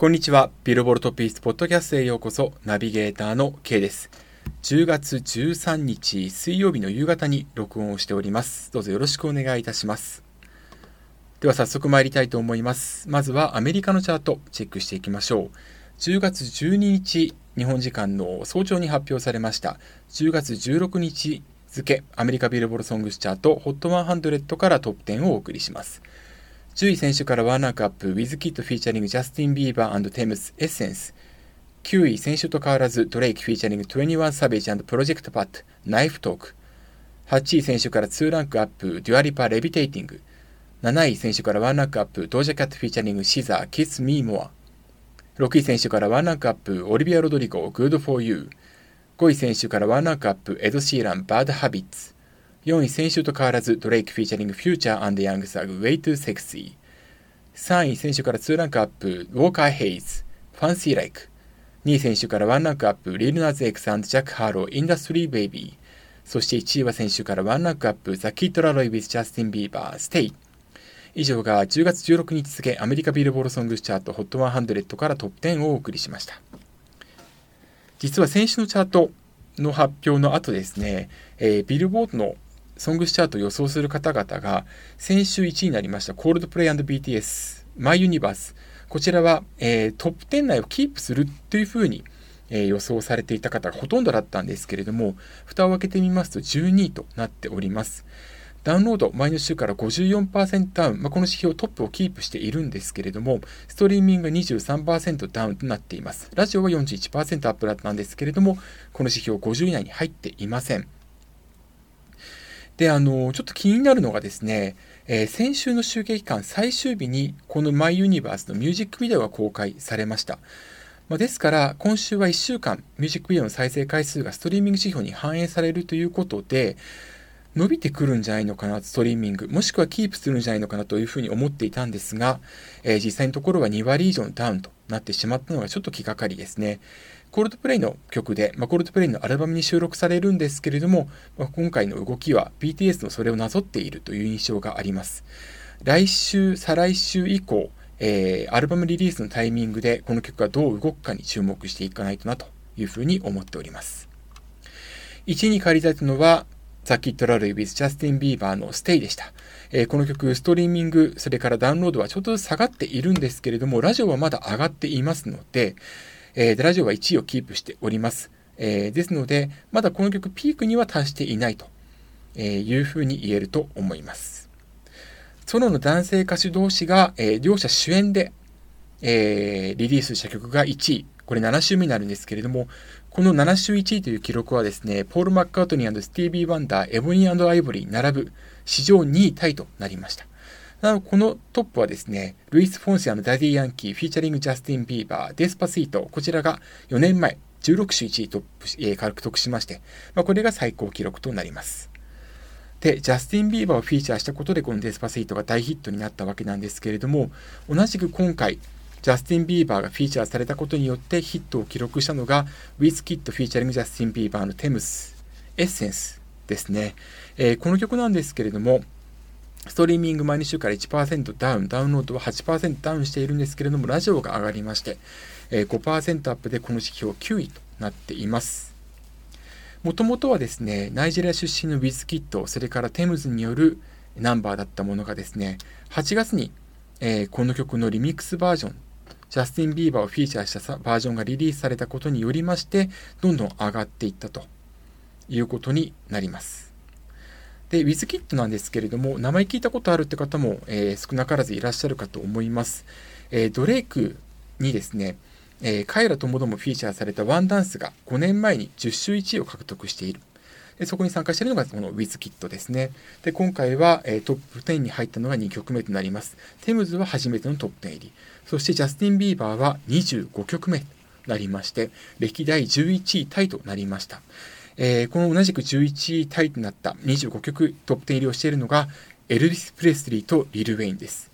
こんにちは。ビルボルトピースポッドキャストへようこそ。ナビゲーターの K です。10月13日水曜日の夕方に録音をしております。どうぞよろしくお願いいたします。では早速参りたいと思います。まずはアメリカのチャートチェックしていきましょう。10月12日日本時間の早朝に発表されました10月16日付アメリカビルボルソングスチャート HOT100 からトップ10をお送りします。10位先週からワンランクアップ、ウィズキッド featuring ジャスティン・ビーバー・テムズ、Essence。9位先週と変わらず、ドレイクフィーチャリング21サベージプロジェクトパット、ナイフトーク。8位先週から2ランクアップ、デュア・リパ、Levitating。7位先週から1ランクアップ、ドージャ・キャット featuring シザ、Kiss Me More。6位先週から1ランクアップ、オリビア・ロドリゴ、 good 4 u。5位先週から1ランクアップ、エド・シーラン、 Bad Habits。4位先週と変わらず、ドレイク featuring フューチャー・ヤング・サグ、 Way 2 Sexy。3位先週から2ランクアップ、ウォーカー・ヘイズ、 Fancy Like。2位先週から1ランクアップ、リル・ナズ・ X and ジャック・ハーロウ、Industry Baby。そして1位は先週から1ランクアップ、ザ・キッド・ラロイ with ジャスティン・ビーバー、 Stay。以上が10月16日付アメリカビルボードソングスチャート HOT100 からトップ10をお送りしました。実は先週のチャートの発表の後ですね、えー、ビルボードのソングスチャートを予想する方々が、先週1位になりました、コールドプレイ &BTS、マイユニバース。こちらは、えー、トップ10内をキープするというふうに、えー、予想されていた方がほとんどだったんですけれども、蓋を開けてみますと12位となっております。ダウンロード、前の週から54%ダウン、まあ、この指標トップをキープしているんですけれども、ストリーミングが23%ダウンとなっています。ラジオは41%アップだったんですけれども、この指標50以内に入っていません。で、あの、ちょっと気になるのがですね、えー、先週の集計期間最終日にこのマイユニバースのミュージックビデオが公開されました。まあ、ですから、今週は1週間、ミュージックビデオの再生回数がストリーミング指標に反映されるということで、伸びてくるんじゃないのかな、ストリーミング、もしくはキープするんじゃないのかなというふうに思っていたんですが、えー、実際のところは2割以上のダウンとなってしまったのがちょっと気がかりですね。コールドプレイの曲で、まあ、コールドプレイのアルバムに収録されるんですけれども、まあ、今回の動きは BTS のそれをなぞっているという印象があります。来週、再来週以降、えー、アルバムリリースのタイミングでこの曲がどう動くかに注目していかないとなというふうに思っております。1位に返り咲いたのは、ザ・キッド・ラロイ with ジャスティン・ビーバーの Stay でした。えー、この曲、ストリーミング、それからダウンロードはちょっと下がっているんですけれども、ラジオはまだ上がっていますので、えー、ラジオは1位をキープしております。えー、ですので、まだこの曲ピークには達していないとえいうふうに言えると思います。ソロの男性歌手同士が、えー、両者主演で、えー、リリースした曲が1位。これ7週目になるんですけれども、この7週1位という記録はですね、ポール・マッカートニースティービー・ワンダー、エボニーアイボリー並ぶ史上2位タイとなりました。なお、このトップはですね、ルイス・フォンシ and ダディ・ヤンキー、 featuring ジャスティン・ビーバー、 Despacito、こちらが4年前、16週1位トップ、えー、獲得しまして、まあ、これが最高記録となります。で、ジャスティン・ビーバーをフィーチャーしたことで、この Despacito が大ヒットになったわけなんですけれども、同じく今回、ジャスティン・ビーバーがフィーチャーされたことによってヒットを記録したのが、ウィズキッド featuring ジャスティン・ビーバーのテムズ、エッセンスですね。えー、この曲なんですけれども、ストリーミング毎週から1%ダウン、ダウンロードは8%ダウンしているんですけれども、ラジオが上がりまして、え、5%アップでこの指標9位となっています。もともとはですね、ナイジェリア出身のウィズキット、それからテムズによるナンバーだったものがですね、8月に、えー、この曲のリミックスバージョン、ジャスティン・ビーバーをフィーチャーしたバージョンがリリースされたことによりまして、どんどん上がっていったということになります。で、ウィズキットなんですけれども、名前聞いたことあるって方も、えー、少なからずいらっしゃるかと思います。えー、ドレイクにですね、えー、カイラともどもフィーチャーされたワンダンスが5年前に10週1位を獲得している。でそこに参加しているのがこのウィズキットですね。で、今回は、えー、トップ10に入ったのが2曲目となります。テムズは初めてのトップ10入り。そしてジャスティン・ビーバーは25曲目となりまして、歴代11位タイとなりました。えー、この同じく11位タイとなった25曲トップ10入りをしているのがエルビス・プレスリーとリル・ウェインです。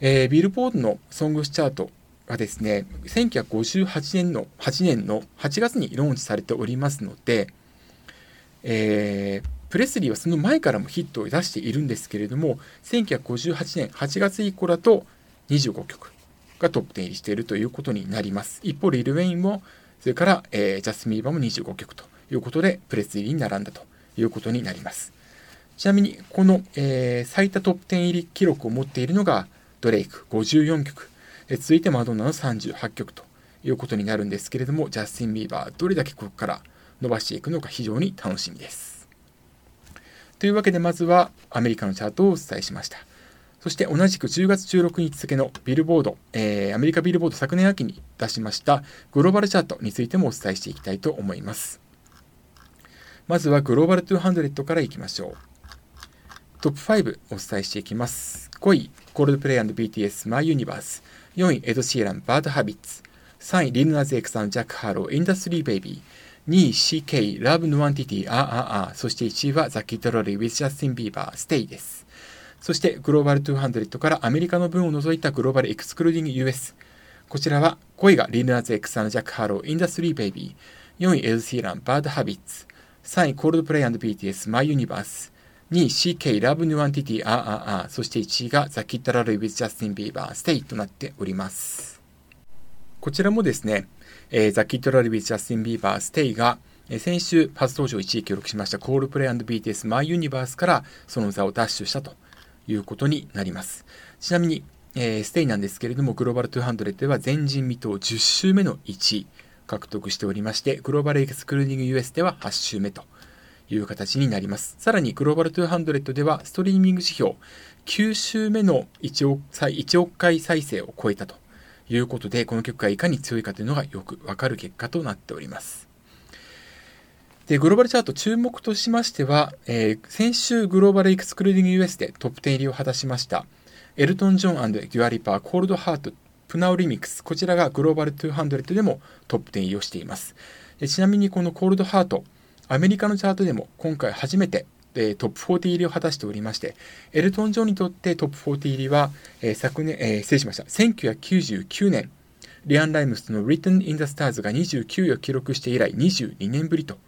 えー、ビルボードのソングスチャートがですね、1958年の8年の8月にローンチされておりますので、えー、プレスリーはその前からもヒットを出しているんですけれども、1958年8月以降だと25曲がトップ10入りしているということになります。一方、リル・ウェインも、それから、えー、ジャスミーバーも25曲ということで、プレス入りに並んだということになります。ちなみに、この、えー、最多トップ10入り記録を持っているのが、ドレイク54曲、え続いてマドンナの38曲ということになるんですけれども、ジャスティン・ビーバー、どれだけここから伸ばしていくのか非常に楽しみです。というわけで、まずはアメリカのチャートをお伝えしました。そして同じく10月16日付のビルボード、えー、アメリカビルボード昨年秋に出しましたグローバルチャートについてもお伝えしていきたいと思います。まずはグローバル200からいきましょう。トップ5お伝えしていきます。5位、コールドプレイ &BTS My Universe。4位、エド・シーラン、Bad Habits。3位、リル・ナズ・X and ジャック・ハーロウ、Industry Babyー。2位、CK、Love No Entity、あああそして1位はザ・キッド・ラロイ、with Justin Bieber、Stay です。そしてグローバル200からアメリカの分を除いたグローバルエクスクルーディング US。こちらは5位がリルナーズ X ジャック・ハロー、インダストリー・ベイビー。4位、エド・シーラン、 Bad Habits。3位、コールドプレイ &BTS、 My Universe。2位、CK、 Love Nwantiti、ah ah ah、そして1位がザ・キッド・ラロイ with ジャスティン・ビーバー、 Stay となっております。こちらもですね、えー、ザ・キッド・ラロイ with ジャスティン・ビーバー、 Stay が、えー、先週初登場1位記録しましたコールドプレイ &BTS、 My Universe からその座を奪取したということになります。ちなみに、えー、 Stay なんですけれども、グローバル200では前人未到10週目の1位獲得しておりまして、 Global Excluding US では8週目という形になります。さらに、グローバル200ではストリーミング指標9週目の1億 ,1 億回再生を超えたということで、この曲がいかに強いかというのがよくわかる結果となっております。で、グローバルチャート注目としましては、えー、先週グローバルエクスクルーディング US でトップ10入りを果たしました、エルトン・ジョンデュアリパー、コールドハート、プナウリミックス、こちらがグローバル200でもトップ10入りをしています。ちなみにこのコールドハート、アメリカのチャートでも今回初めてトップ40入りを果たしておりまして、エルトン・ジョンにとってトップ40入りは、えー、昨年、えー、失礼しました、1999年、リアン・ライムスの Written in the Stars が29位を記録して以来22年ぶりと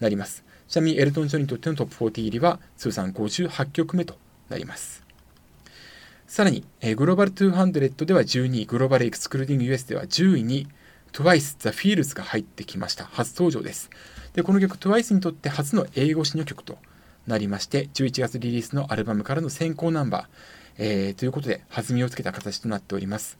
なります。ちなみにエルトン・ジョンにとってのトップ40入りは通算58曲目となります。さらに、えー、グローバル200では12位、グローバルエクスクルーディング US では10位に TWICE The Feels が入ってきました。初登場です。で、この曲 TWICE にとって初の英語詞の曲となりまして、11月リリースのアルバムからの先行ナンバー、えー、ということで弾みをつけた形となっております。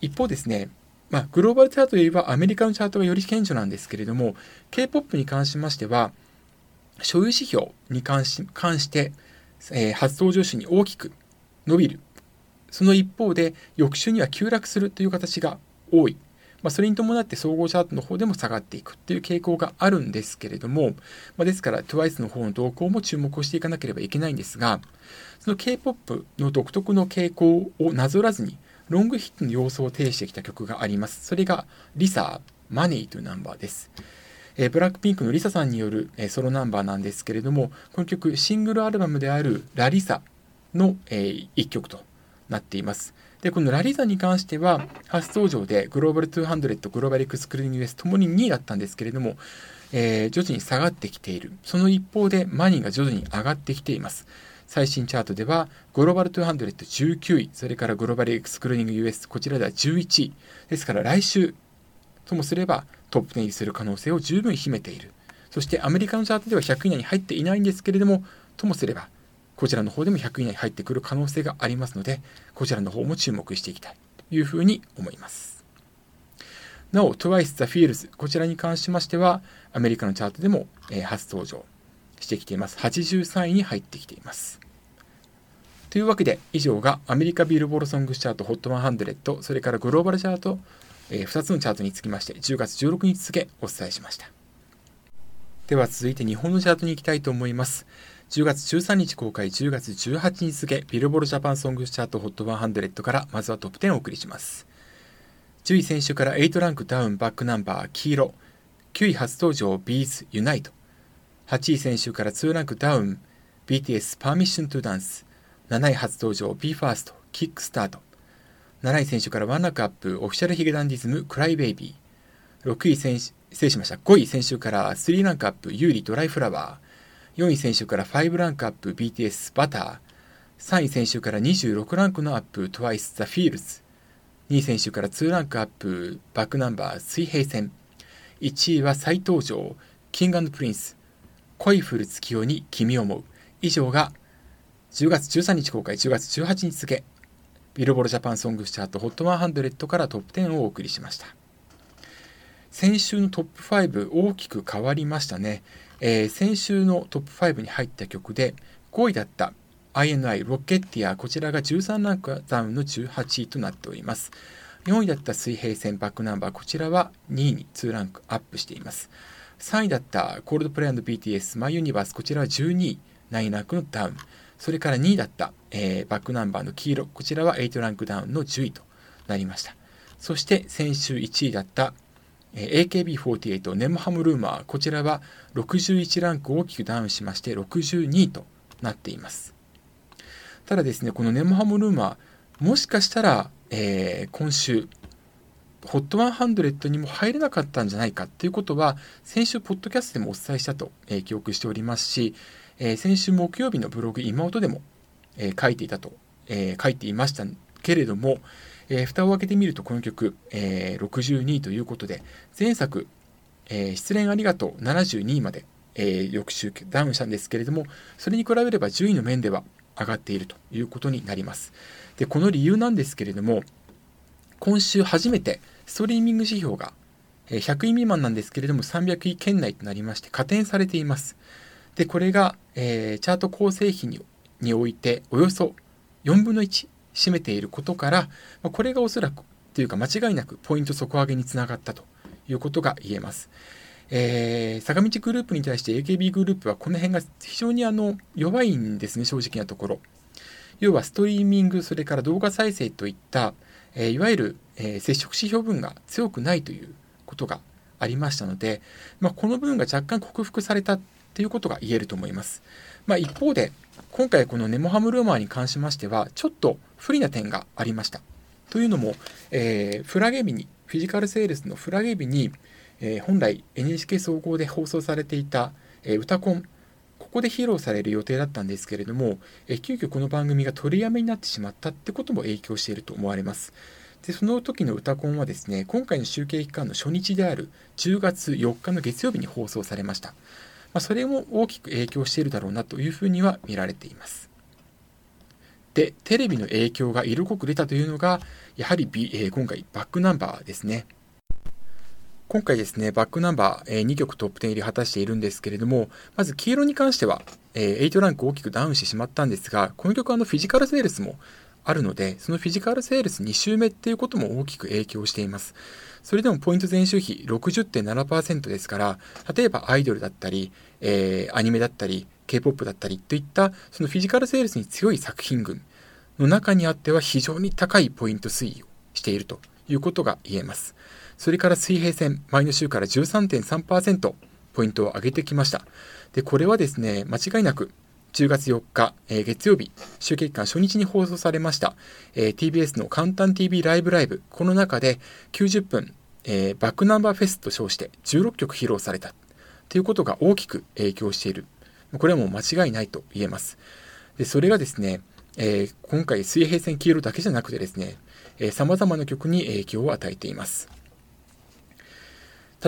一方ですね、まあ、グローバルチャートよりはアメリカのチャートがより顕著なんですけれども、K-POP に関しましては、所有指標に関し関して、えー、初登場種に大きく伸びる。その一方で、翌週には急落するという形が多い。まあ、それに伴って総合チャートの方でも下がっていくっていう傾向があるんですけれども、まあ、ですから TWICE の方の動向も注目をしていかなければいけないんですが、その K-POP の独特の傾向をなぞらずに、ロングヒットの様相を呈してきた曲があります。それが、リサマネーというナンバーです。えー、ブラックピンクのリサさんによる、えー、ソロナンバーなんですけれども、この曲、シングルアルバムであるラリサの、えー、1曲となっています。で、このラリーザに関しては、初登場でグローバル200、グローバルエクスクルーニング US ともに2位だったんですけれども、えー、徐々に下がってきている。その一方で、マニーが徐々に上がってきています。最新チャートでは、グローバル20019位、それからグローバルエクスクルーニング US、こちらでは11位。ですから来週ともすればトップ10入りする可能性を十分秘めている。そしてアメリカのチャートでは100位以内に入っていないんですけれども、ともすれば、こちらの方でも100位以内に入ってくる可能性がありますので、こちらの方も注目していきたいというふうに思います。なお、TWICE The Feels、こちらに関しましては、アメリカのチャートでも、え、初登場してきています。83位に入ってきています。というわけで、以上がアメリカビルボードソングスチャート HOT100、それからグローバルチャート、えー、2つのチャートにつきまして、10月16日付お伝えしました。では続いて日本のチャートに行きたいと思います。10月13日公開、10月18日付、ビルボードジャパンソングチャート HOT100 からまずはトップ10をお送りします。10位先週から8ランクダウン back number 黄色、9位初登場ビーズ Unite、8位先週から2ランクダウン BTS Permission to Dance、7位初登場 BE:FIRST Kick Start、7位選手からワンランクアップ Official髭男dism Cry Baby、6位先週失礼しました。5位先週から3ランクアップ、優里ドライフラワー。4位先週から5ランクアップ、BTS Butter。3位先週から26ランクのアップ、TWICE The Feels。2位先週から2ランクアップ、バックナンバー水平線。1位は再登場、キングプリンス。恋降る月夜に君を思う。以上が10月13日公開、10月18日付、ビルボードジャパンソングチャート HOT100 からトップ10をお送りしました。先週のトップ5大きく変わりましたね。えー、先週のトップ5に入った曲で5位だった INI ロケッティアこちらが13ランクダウンの18位となっております。4位だった水平線バックナンバーこちらは2位に2ランクアップしています。3位だったコールドプレイ &BTS マイユニバースこちらは12位9ランクのダウン。それから2位だった、えー、バックナンバーの黄色こちらは8ランクダウンの10位となりました。そして先週1位だった AKB48 ネモハムルーマーこちらは61ランク大きくダウンしまして62位となっています。ただですねこのネモハムルーマーもしかしたら、えー、今週 HOT100 にも入れなかったんじゃないかということは先週ポッドキャストでもお伝えしたと、えー、記憶しておりますし、えー、先週木曜日のブログ今音でも、え書いていたと、え書いていましたけれども、えー、蓋を開けてみるとこの曲、えー、62位ということで前作、えー、失恋ありがとう72位まで、えー、翌週ダウンしたんですけれどもそれに比べれば順位の面では上がっているということになります。でこの理由なんですけれども今週初めてストリーミング指標が100位未満なんですけれども300位圏内となりまして加点されています。でこれが、えー、チャート構成比ににおいておよそ4分の1占めていることから、まこれがおそらくというか間違いなくポイント底上げにつながったということが言えます。えー、坂道グループに対して AKB グループはこの辺が非常にあの弱いんですね、正直なところ。要はストリーミング、それから動画再生といった、えー、いわゆる、えー、接触指標分が強くないということがありましたので、まあ、この部分が若干克服されたということが言えると思います。まあ、一方で、今回このネモハムルーマーに関しましては、ちょっと不利な点がありました。というのも、えー、フラゲ日に、フィジカルセールスのフラゲ日に、えー、本来 NHK 総合で放送されていた、えー、歌コン、ここで披露される予定だったんですけれども、えー、急遽この番組が取りやめになってしまったってことも影響していると思われます。でその時の歌コンはですね、今回の集計期間の初日である10月4日の月曜日に放送されました。まあ、それも大きく影響しているだろうなというふうには見られています。で、テレビの影響が色濃く出たというのが、やはり、B え、今回バックナンバーですね。今回ですね、バックナンバー、え、2曲トップ10入り果たしているんですけれども、まず黄色に関しては、え、8ランク大きくダウンしてしまったんですが、この曲はあのフィジカルセールスもあるので、そのフィジカルセールス2周目っていうことも大きく影響しています。それでもポイント前週比60.7%ですから、例えばアイドルだったり、えー、アニメだったり、K-POP だったりといったそのフィジカルセールスに強い作品群の中にあっては非常に高いポイント推移をしているということが言えます。それから水平線、前の週から13.3%ポイントを上げてきました。で、これはですね、間違いなく10月4日、えー、月曜日、集計期間初日に放送されました、えー、TBS の簡単 TV ライブライブ、この中で90分、えー、バックナンバーフェスと称して16曲披露されたということが大きく影響している。これはもう間違いないと言えます。でそれがですね、えー、今回水平線黄色だけじゃなくてですね、えー、様々な曲に影響を与えています。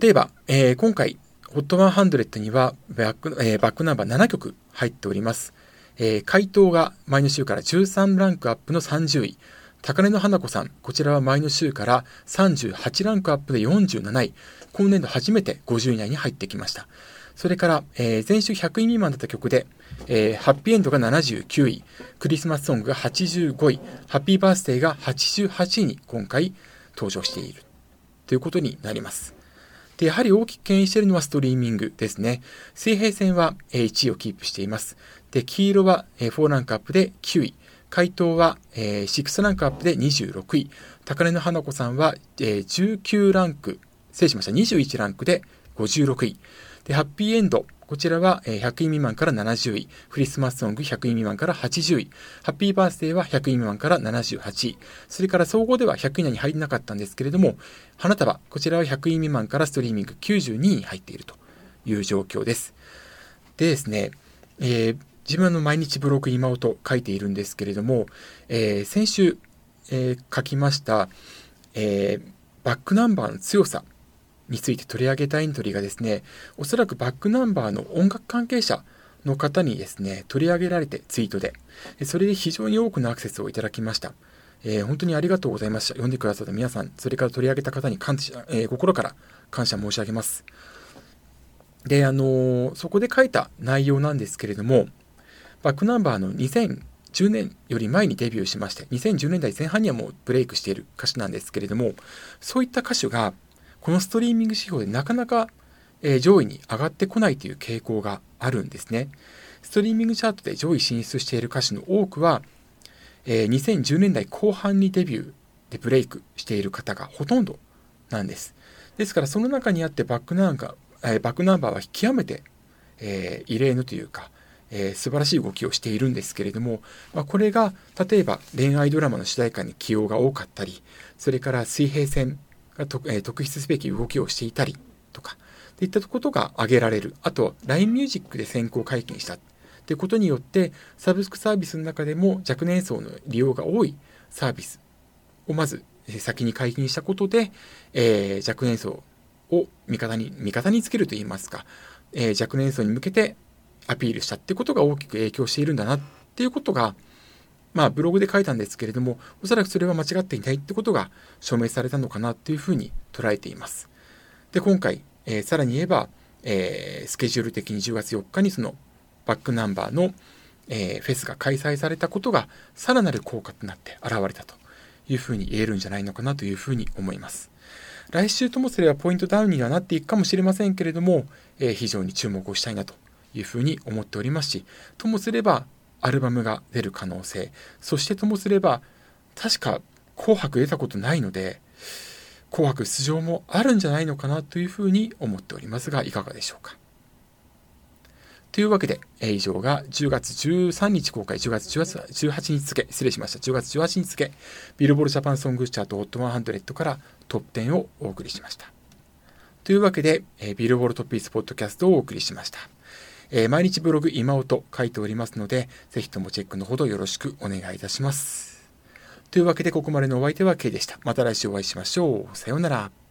例えば、えー、今回 HOT100 にはバック,、えー、バックナンバー7曲入っております。えー、回答が前の週から13ランクアップの30位。高根の花子さん、こちらは前の週から38ランクアップで47位。今年度初めて50位以内に入ってきました。それから、えー、前週100位未満だった曲で、えー、ハッピーエンドが79位、クリスマスソングが85位、ハッピーバースデーが88位に今回登場しているということになります。で、やはり大きく牽引しているのはストリーミングですね。水平線は1位をキープしています。で、黄色は4ランクアップで9位。回答は6ランクアップで26位。高根の花子さんは19ランク、失礼しました。21ランクで56位。で、ハッピーエンド。こちらは100位未満から70位。クリスマスソング100位未満から80位。ハッピーバースデーは100位未満から78位。それから総合では100位以内に入れなかったんですけれども、花束、こちらは100位未満からストリーミング92位に入っているという状況です。でですね、えー、自分の毎日ブログ今音書いているんですけれども、えー、先週、えー、書きました、えー、バックナンバーの強さについて取り上げたエントリーがですね、おそらくバックナンバーの音楽関係者の方にですね、取り上げられてツイートで、それで非常に多くのアクセスをいただきました。えー、本当にありがとうございました。読んでくださった皆さん、それから取り上げた方に感謝、えー、心から感謝申し上げます。で、あのー、そこで書いた内容なんですけれども、バックナンバーの2010年より前にデビューしまして、2010年代前半にはもうブレイクしている歌手なんですけれども、そういった歌手が、このストリーミング指標でなかなか、え、上位に上がってこないという傾向があるんですね。ストリーミングチャートで上位進出している歌手の多くは、え、2010年代後半にデビューでブレイクしている方がほとんどなんです。ですからその中にあってバックナンバー、えー、バックナンバーは極めて、えー、異例のというか、えー、素晴らしい動きをしているんですけれども、まあ、これが例えば恋愛ドラマの主題歌に起用が多かったりそれから水平線がと、えー、特筆すべき動きをしていたりとかといったことが挙げられる。あと LINE ミュージックで先行解禁したということによってサブスクサービスの中でも若年層の利用が多いサービスをまず先に解禁したことで、えー、若年層を味方に味方につけるといいますか、えー、若年層に向けてアピールしたってことが大きく影響しているんだなっていうことがまあブログで書いたんですけれどもおそらくそれは間違っていないってことが証明されたのかなっていうふうに捉えています。で今回、えー、さらに言えば、えー、スケジュール的に10月4日にそのバックナンバーの、えー、フェスが開催されたことがさらなる効果となって現れたというふうに言えるんじゃないのかなというふうに思います。来週ともすればポイントダウンにはなっていくかもしれませんけれども、えー、非常に注目をしたいなというふうに思っておりますし、ともすればアルバムが出る可能性、そしてともすれば確か紅白出たことないので、紅白出場もあるんじゃないのかなというふうに思っておりますが、いかがでしょうか。というわけで、え以上が10月13日公開、10月18日付、失礼しました。10月18日付、ビルボールジャパンソングチャート HOT100 からトップ10をお送りしました。というわけで、えビルボールトップイスポッドキャストをお送りしました。え毎日ブログ今音書いておりますので、ぜひともチェックのほどよろしくお願いいたします。というわけで、ここまでのお相手は K でした。また来週お会いしましょう。さようなら。